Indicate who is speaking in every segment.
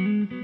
Speaker 1: Mm-hmm.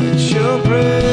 Speaker 1: children.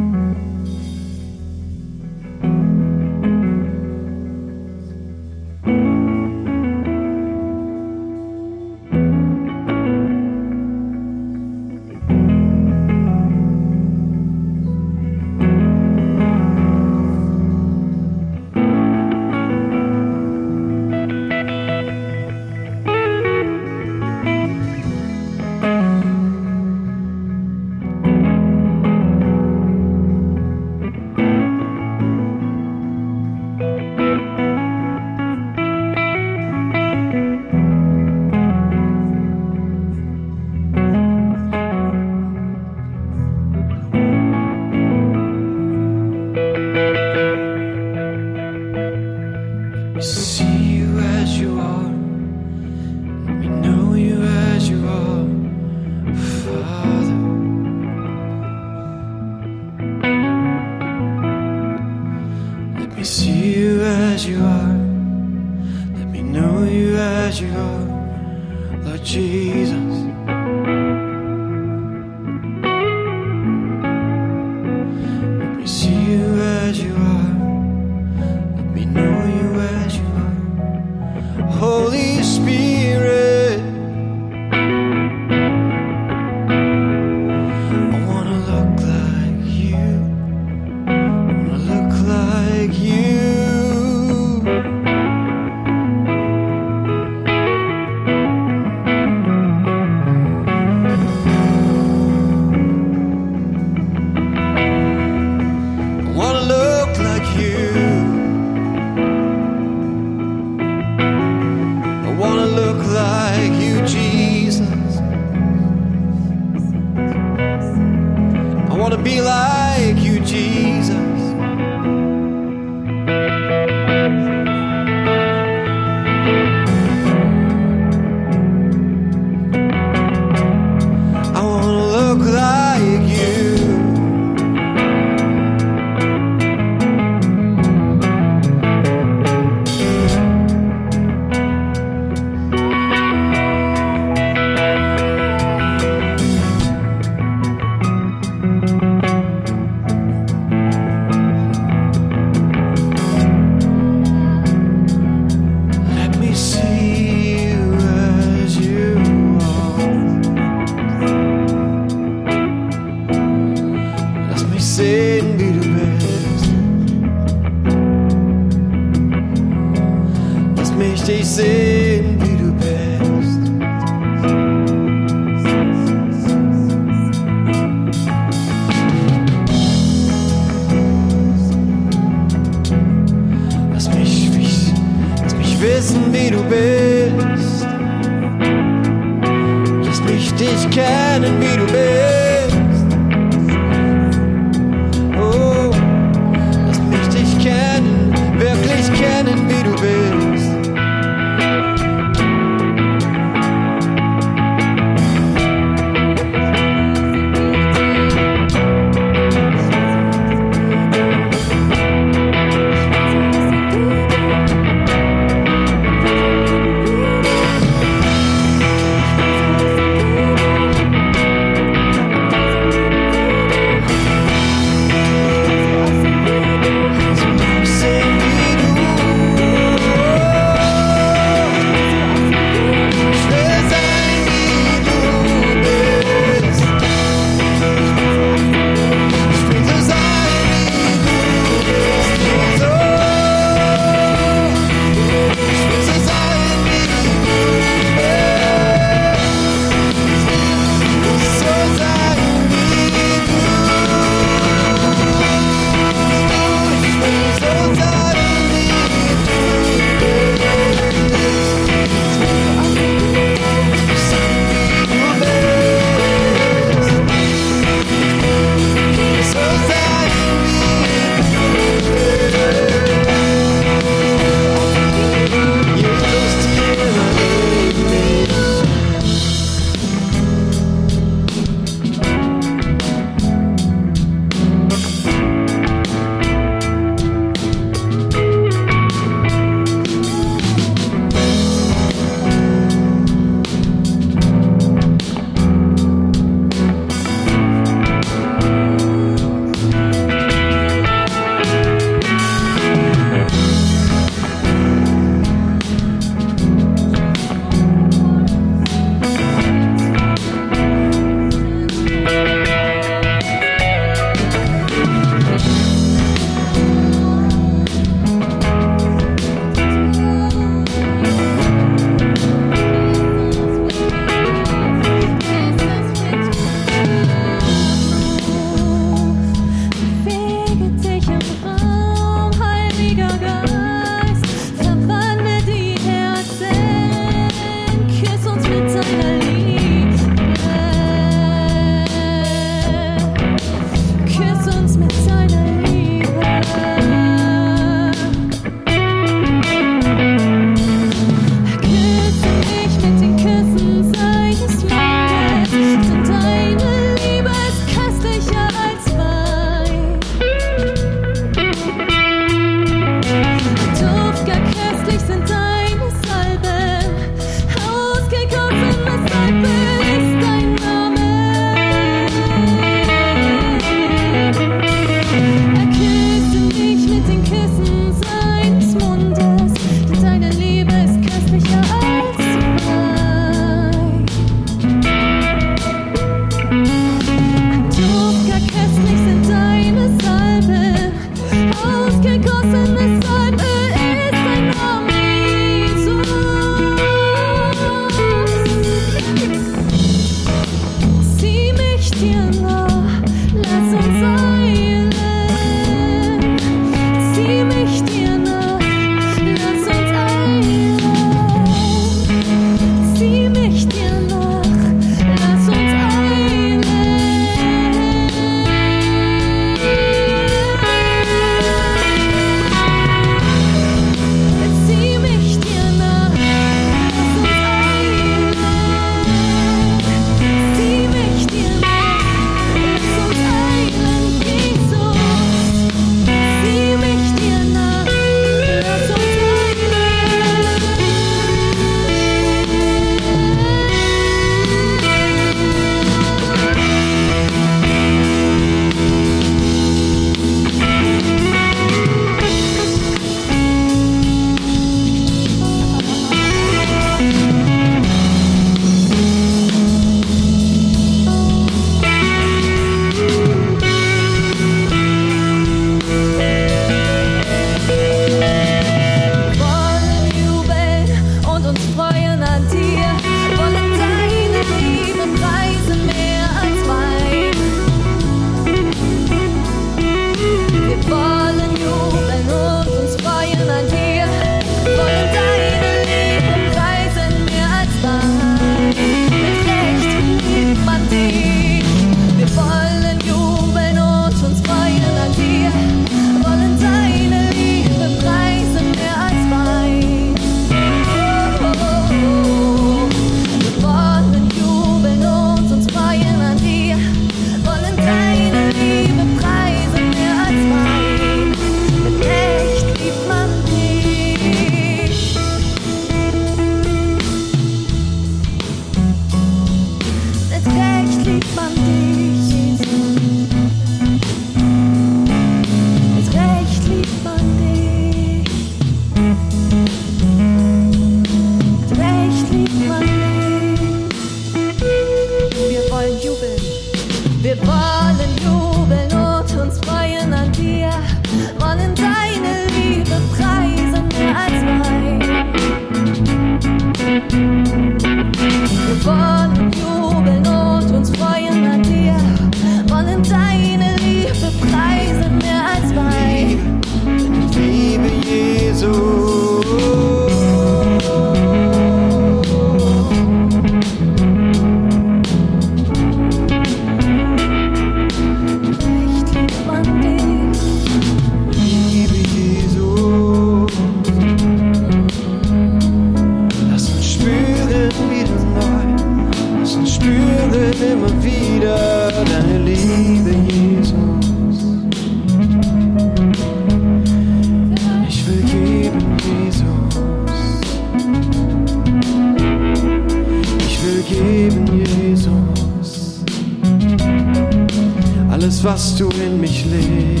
Speaker 1: was du in mich legst.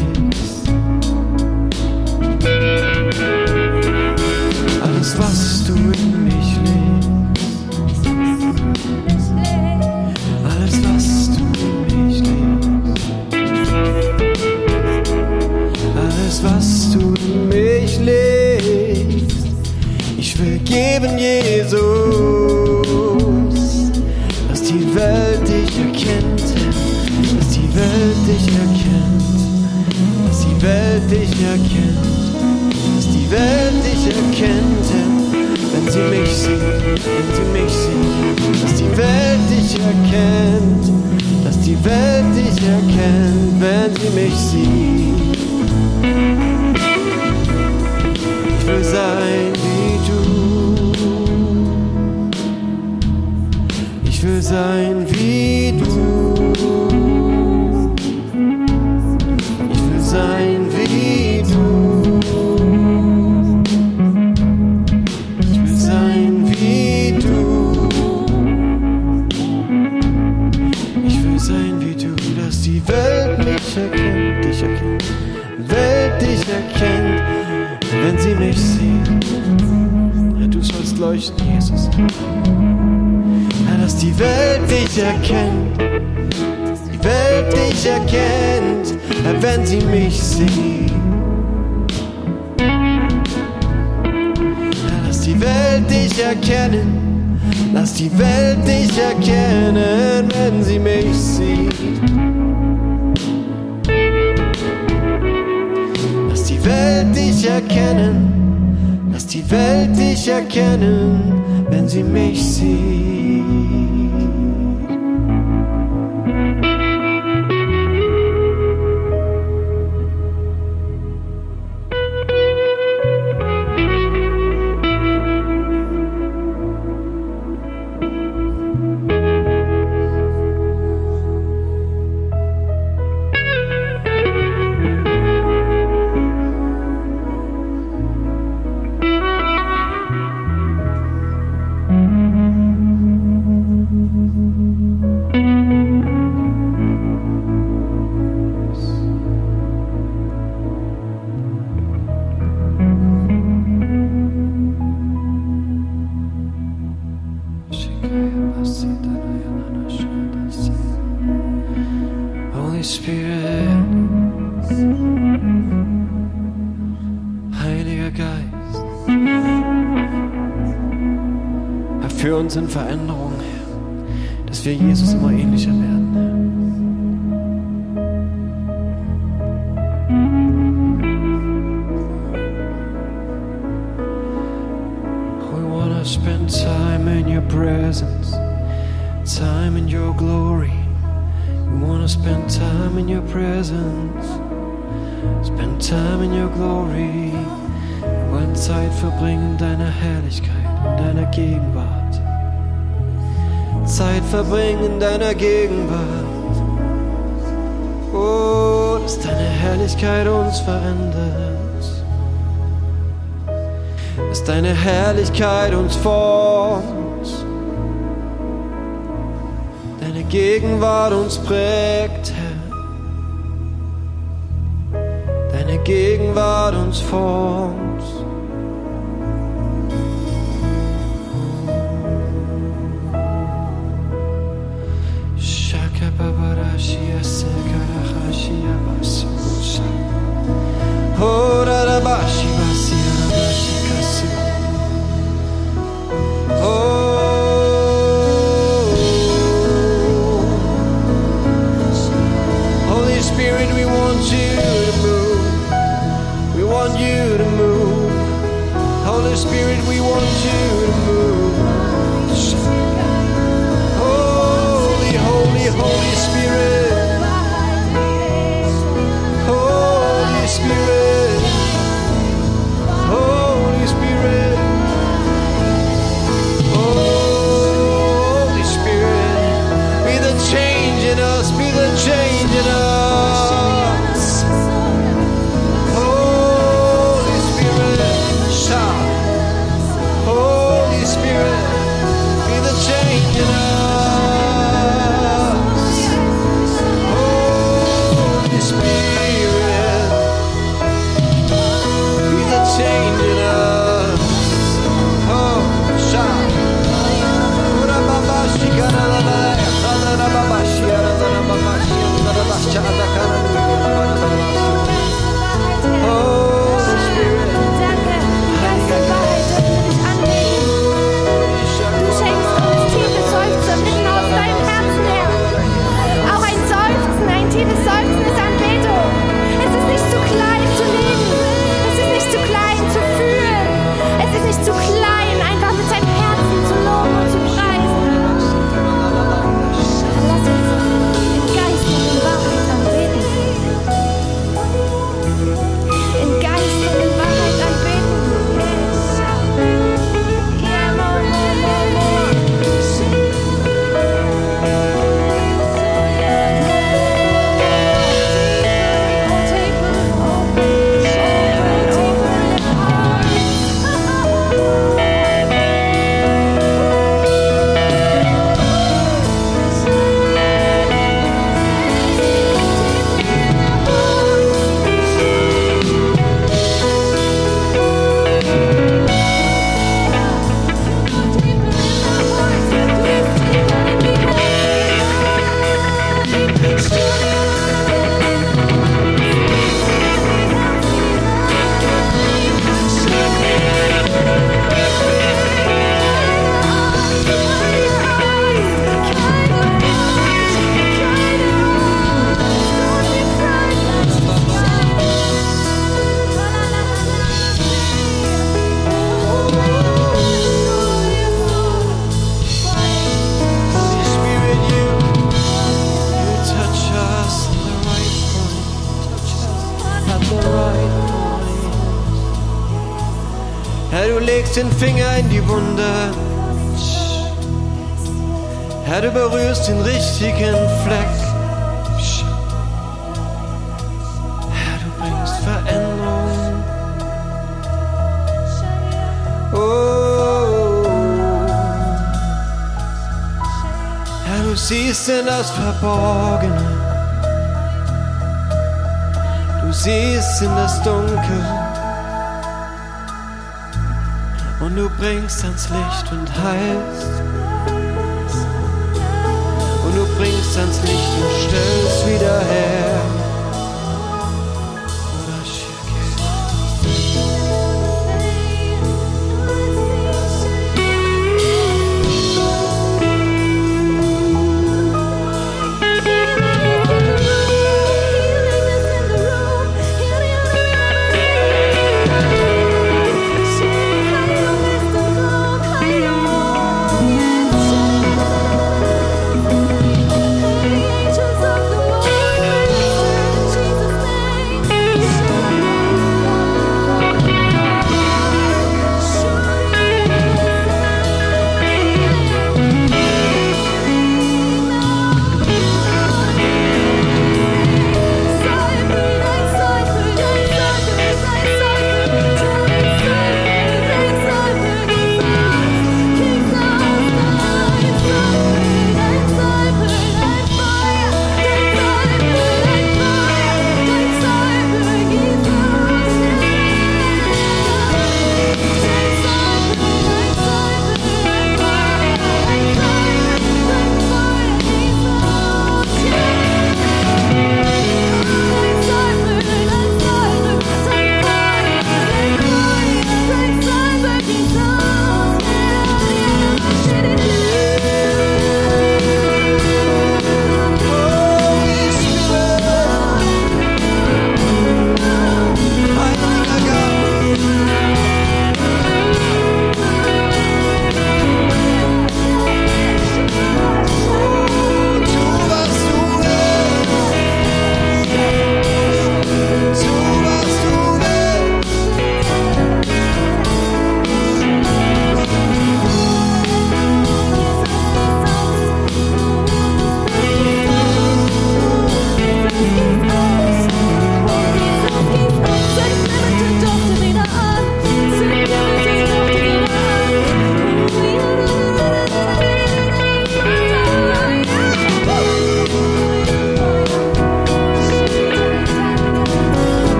Speaker 1: Morgen in deiner Gegenwart. Oh, dass deine Herrlichkeit uns verändert. Dass deine Herrlichkeit uns formt. Deine Gegenwart uns prägt, Herr. Deine Gegenwart uns formt. Horarabashi Herr, du legst den Finger in die Wunde. Herr, du berührst den richtigen Fleck. Herr, du bringst Veränderung. Oh. Herr, du siehst in das Verborgene. Du siehst in das Dunkel. Und du bringst ans Licht und heilst. Und du bringst ans Licht und stellst wieder her.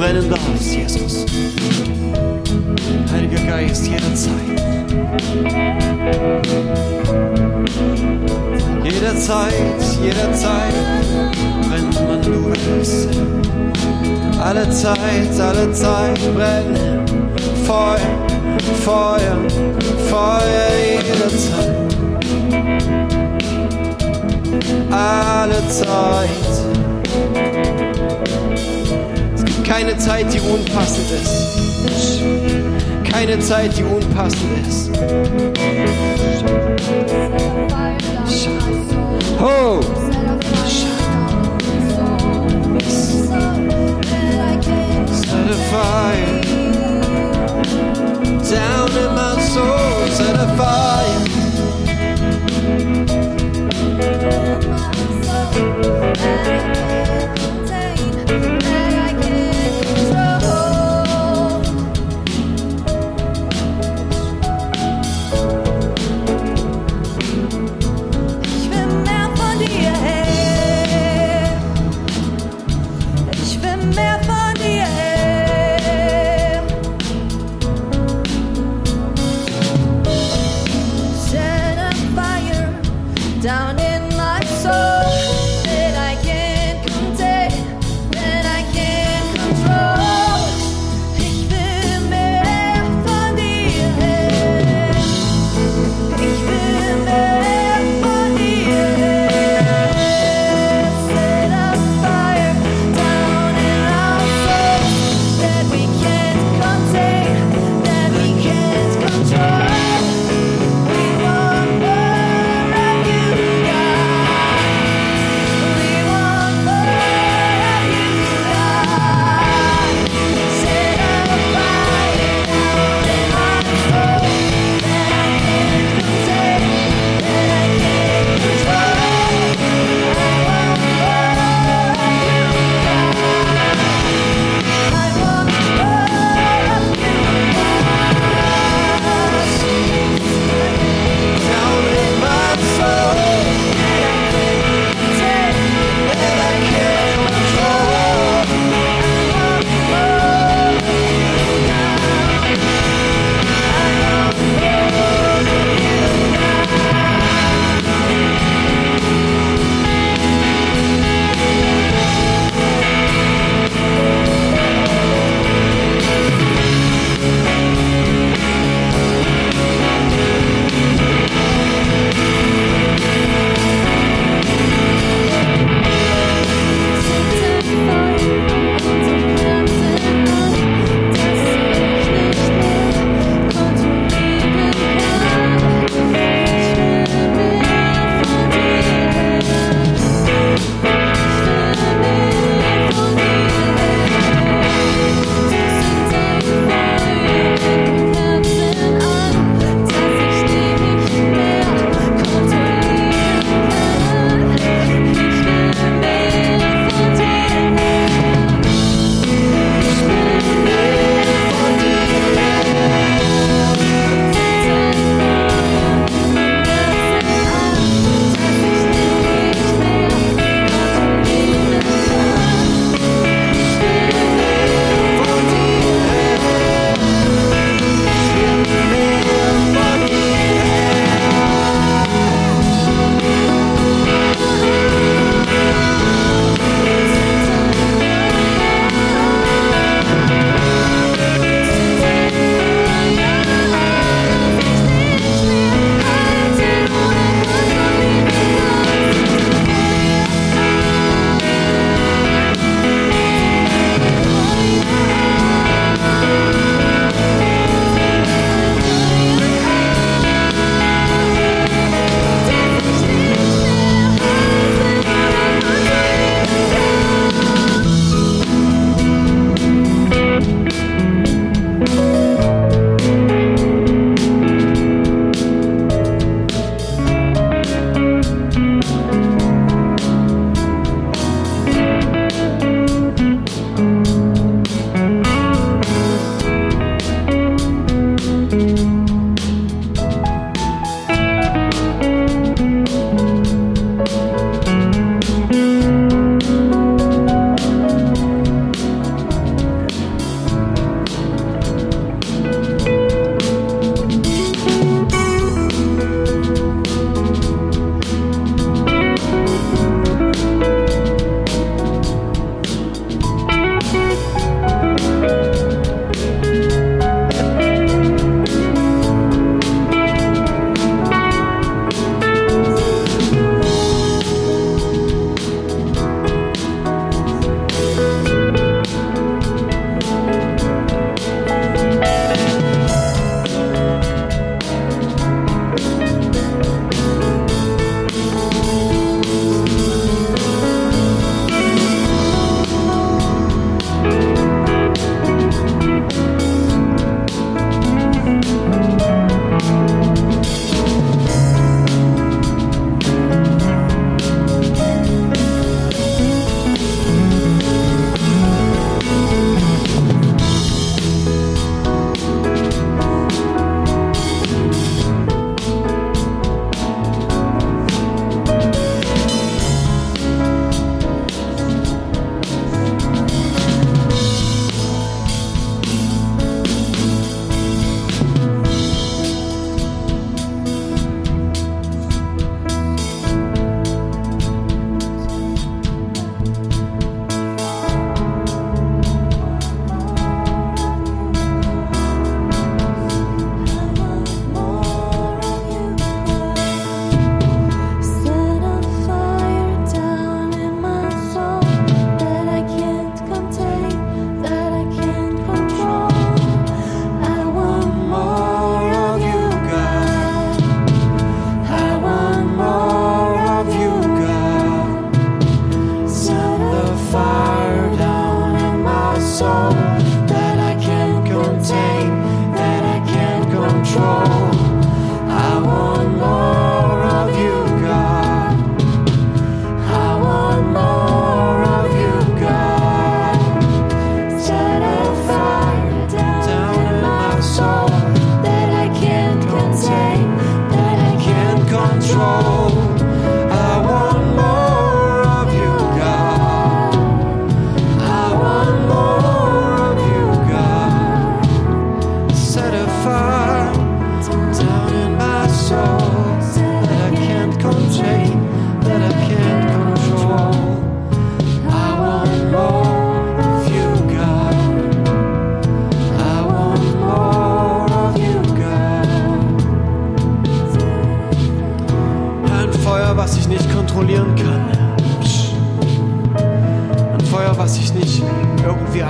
Speaker 1: brennende Música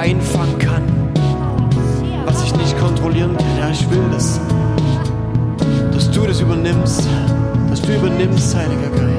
Speaker 2: einfangen kann, was ich nicht kontrollieren kann. Ja, ich will das, dass du das übernimmst, dass du übernimmst, Heiliger Geist,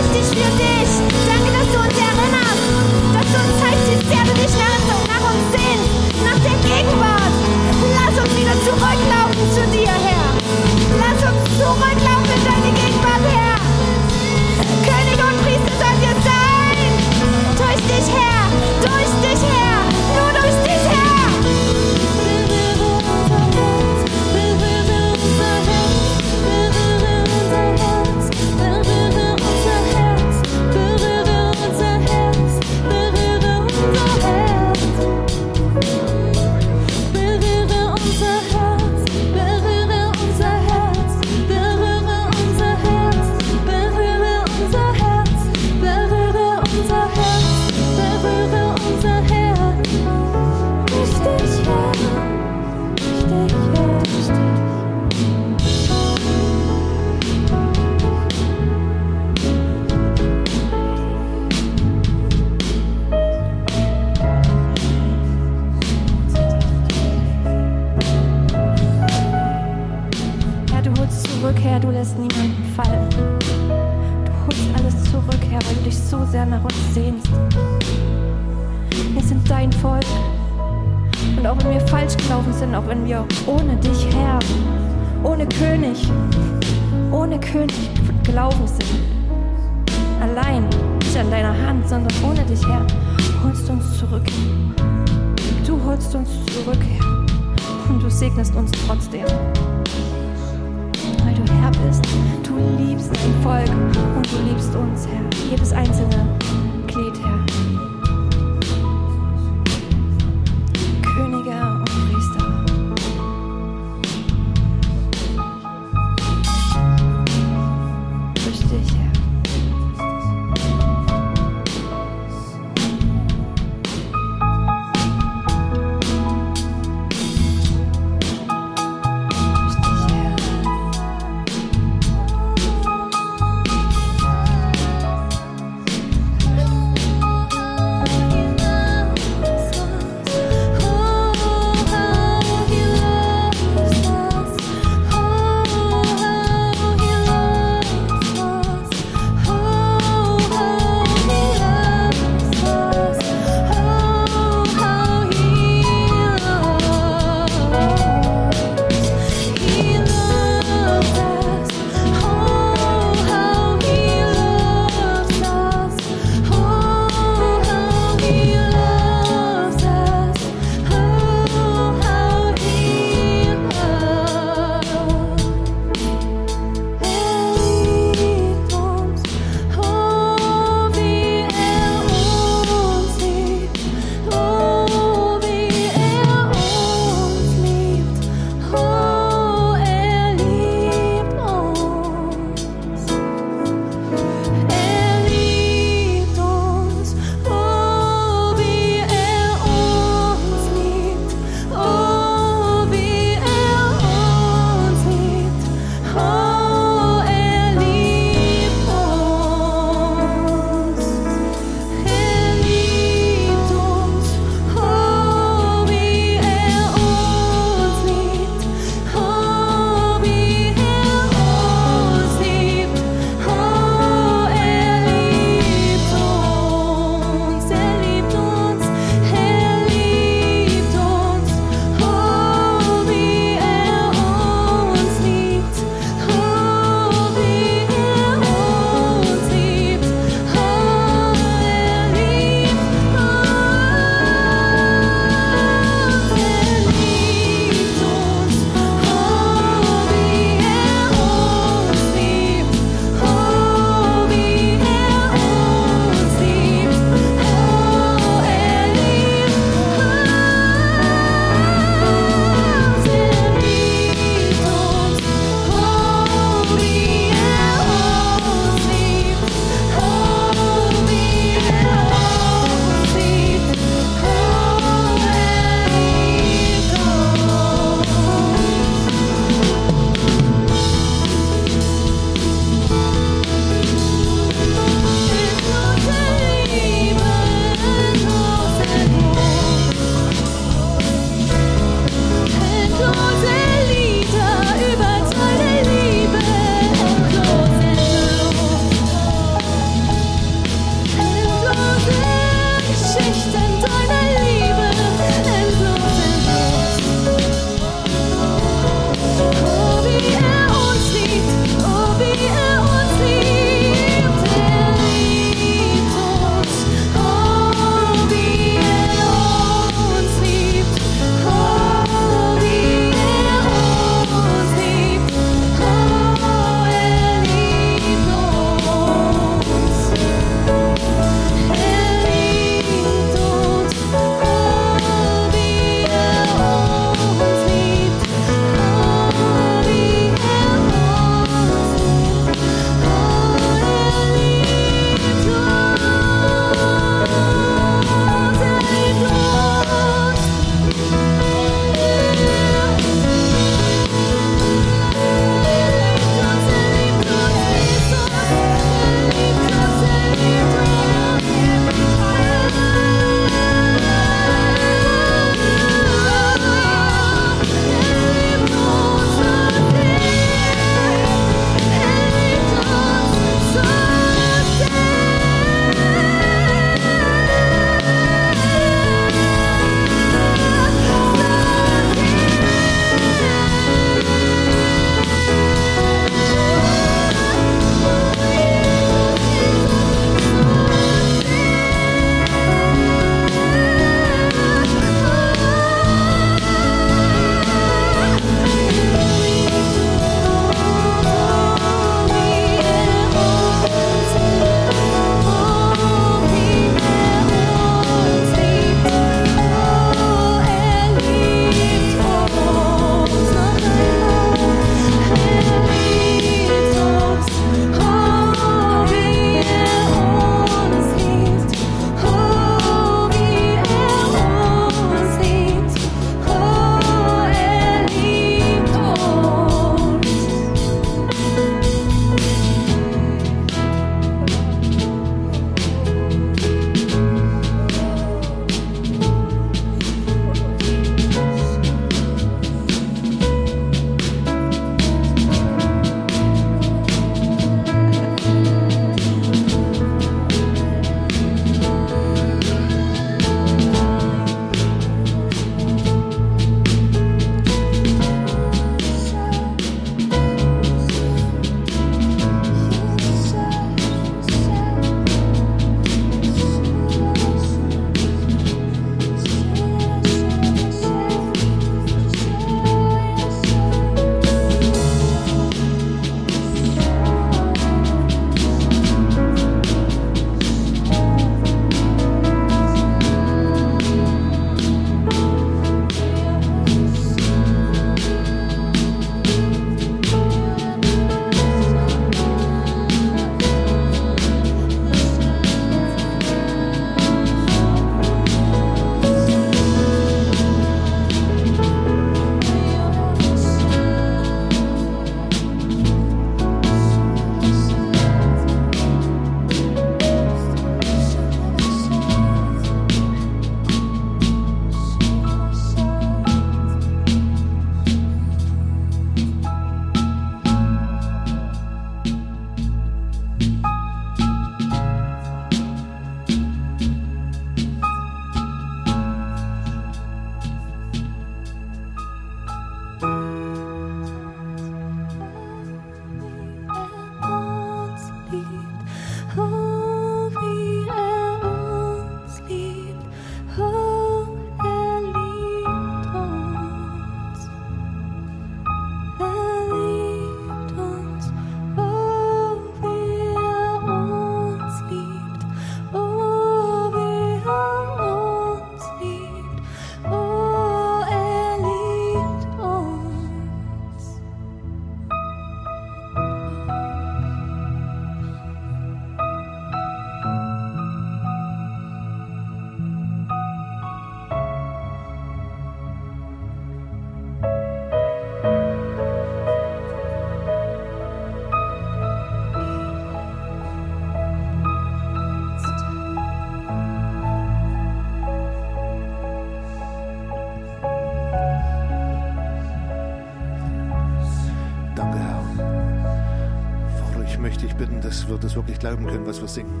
Speaker 2: das glauben können, was wir singen.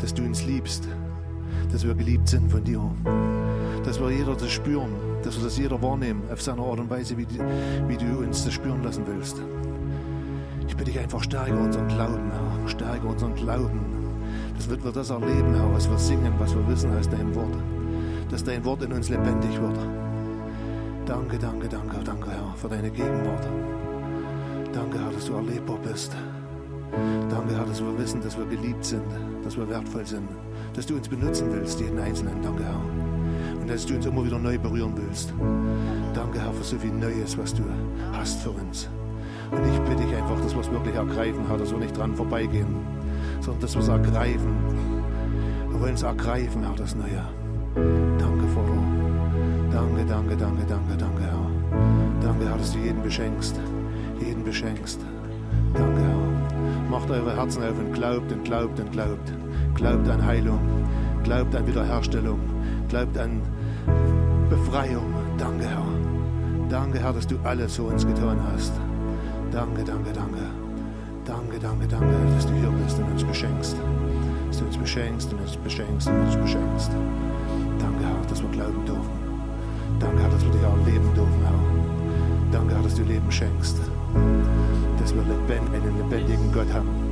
Speaker 2: Dass du uns liebst, dass wir geliebt sind von dir. Dass wir jeder das spüren, dass wir das jeder wahrnehmen, auf seine Art und Weise, wie, die, wie du uns das spüren lassen willst. Ich bitte dich einfach, stärke unseren Glauben, Herr. Stärke unseren Glauben. Dass wir das erleben, Herr, was wir singen, was wir wissen aus deinem Wort. Dass dein Wort in uns lebendig wird. Danke, danke, danke, danke, Herr, für deine Gegenwart. Danke, Herr, dass du erlebbar bist. Herr, dass wir wissen, dass wir geliebt sind, dass wir wertvoll sind, dass du uns benutzen willst, jeden Einzelnen. Danke, Herr. Und dass du uns immer wieder neu berühren willst. Danke, Herr, für so viel Neues, was du hast für uns. Und ich bitte dich einfach, dass wir es wirklich ergreifen, Herr, dass wir nicht dran vorbeigehen, sondern dass wir es ergreifen. Wir wollen es ergreifen, Herr, das Neue. Danke, Vater. Danke, danke, danke, danke, danke, Herr. Danke, Herr, dass du jeden beschenkst. Jeden beschenkst. Danke, Herr. Macht eure Herzen auf und glaubt und glaubt und glaubt. Glaubt an Heilung. Glaubt an Wiederherstellung. Glaubt an Befreiung. Danke, Herr. Danke, Herr, dass du alles für uns getan hast. Danke, danke, danke. Danke, danke, danke, dass du hier bist und uns beschenkst. Dass du uns beschenkst und uns beschenkst und uns beschenkst. Danke, Herr, dass wir glauben dürfen. Danke, Herr, dass wir dich erleben dürfen, Herr. Danke, Herr, dass du Leben schenkst. Dass wir einen lebendigen Gott haben.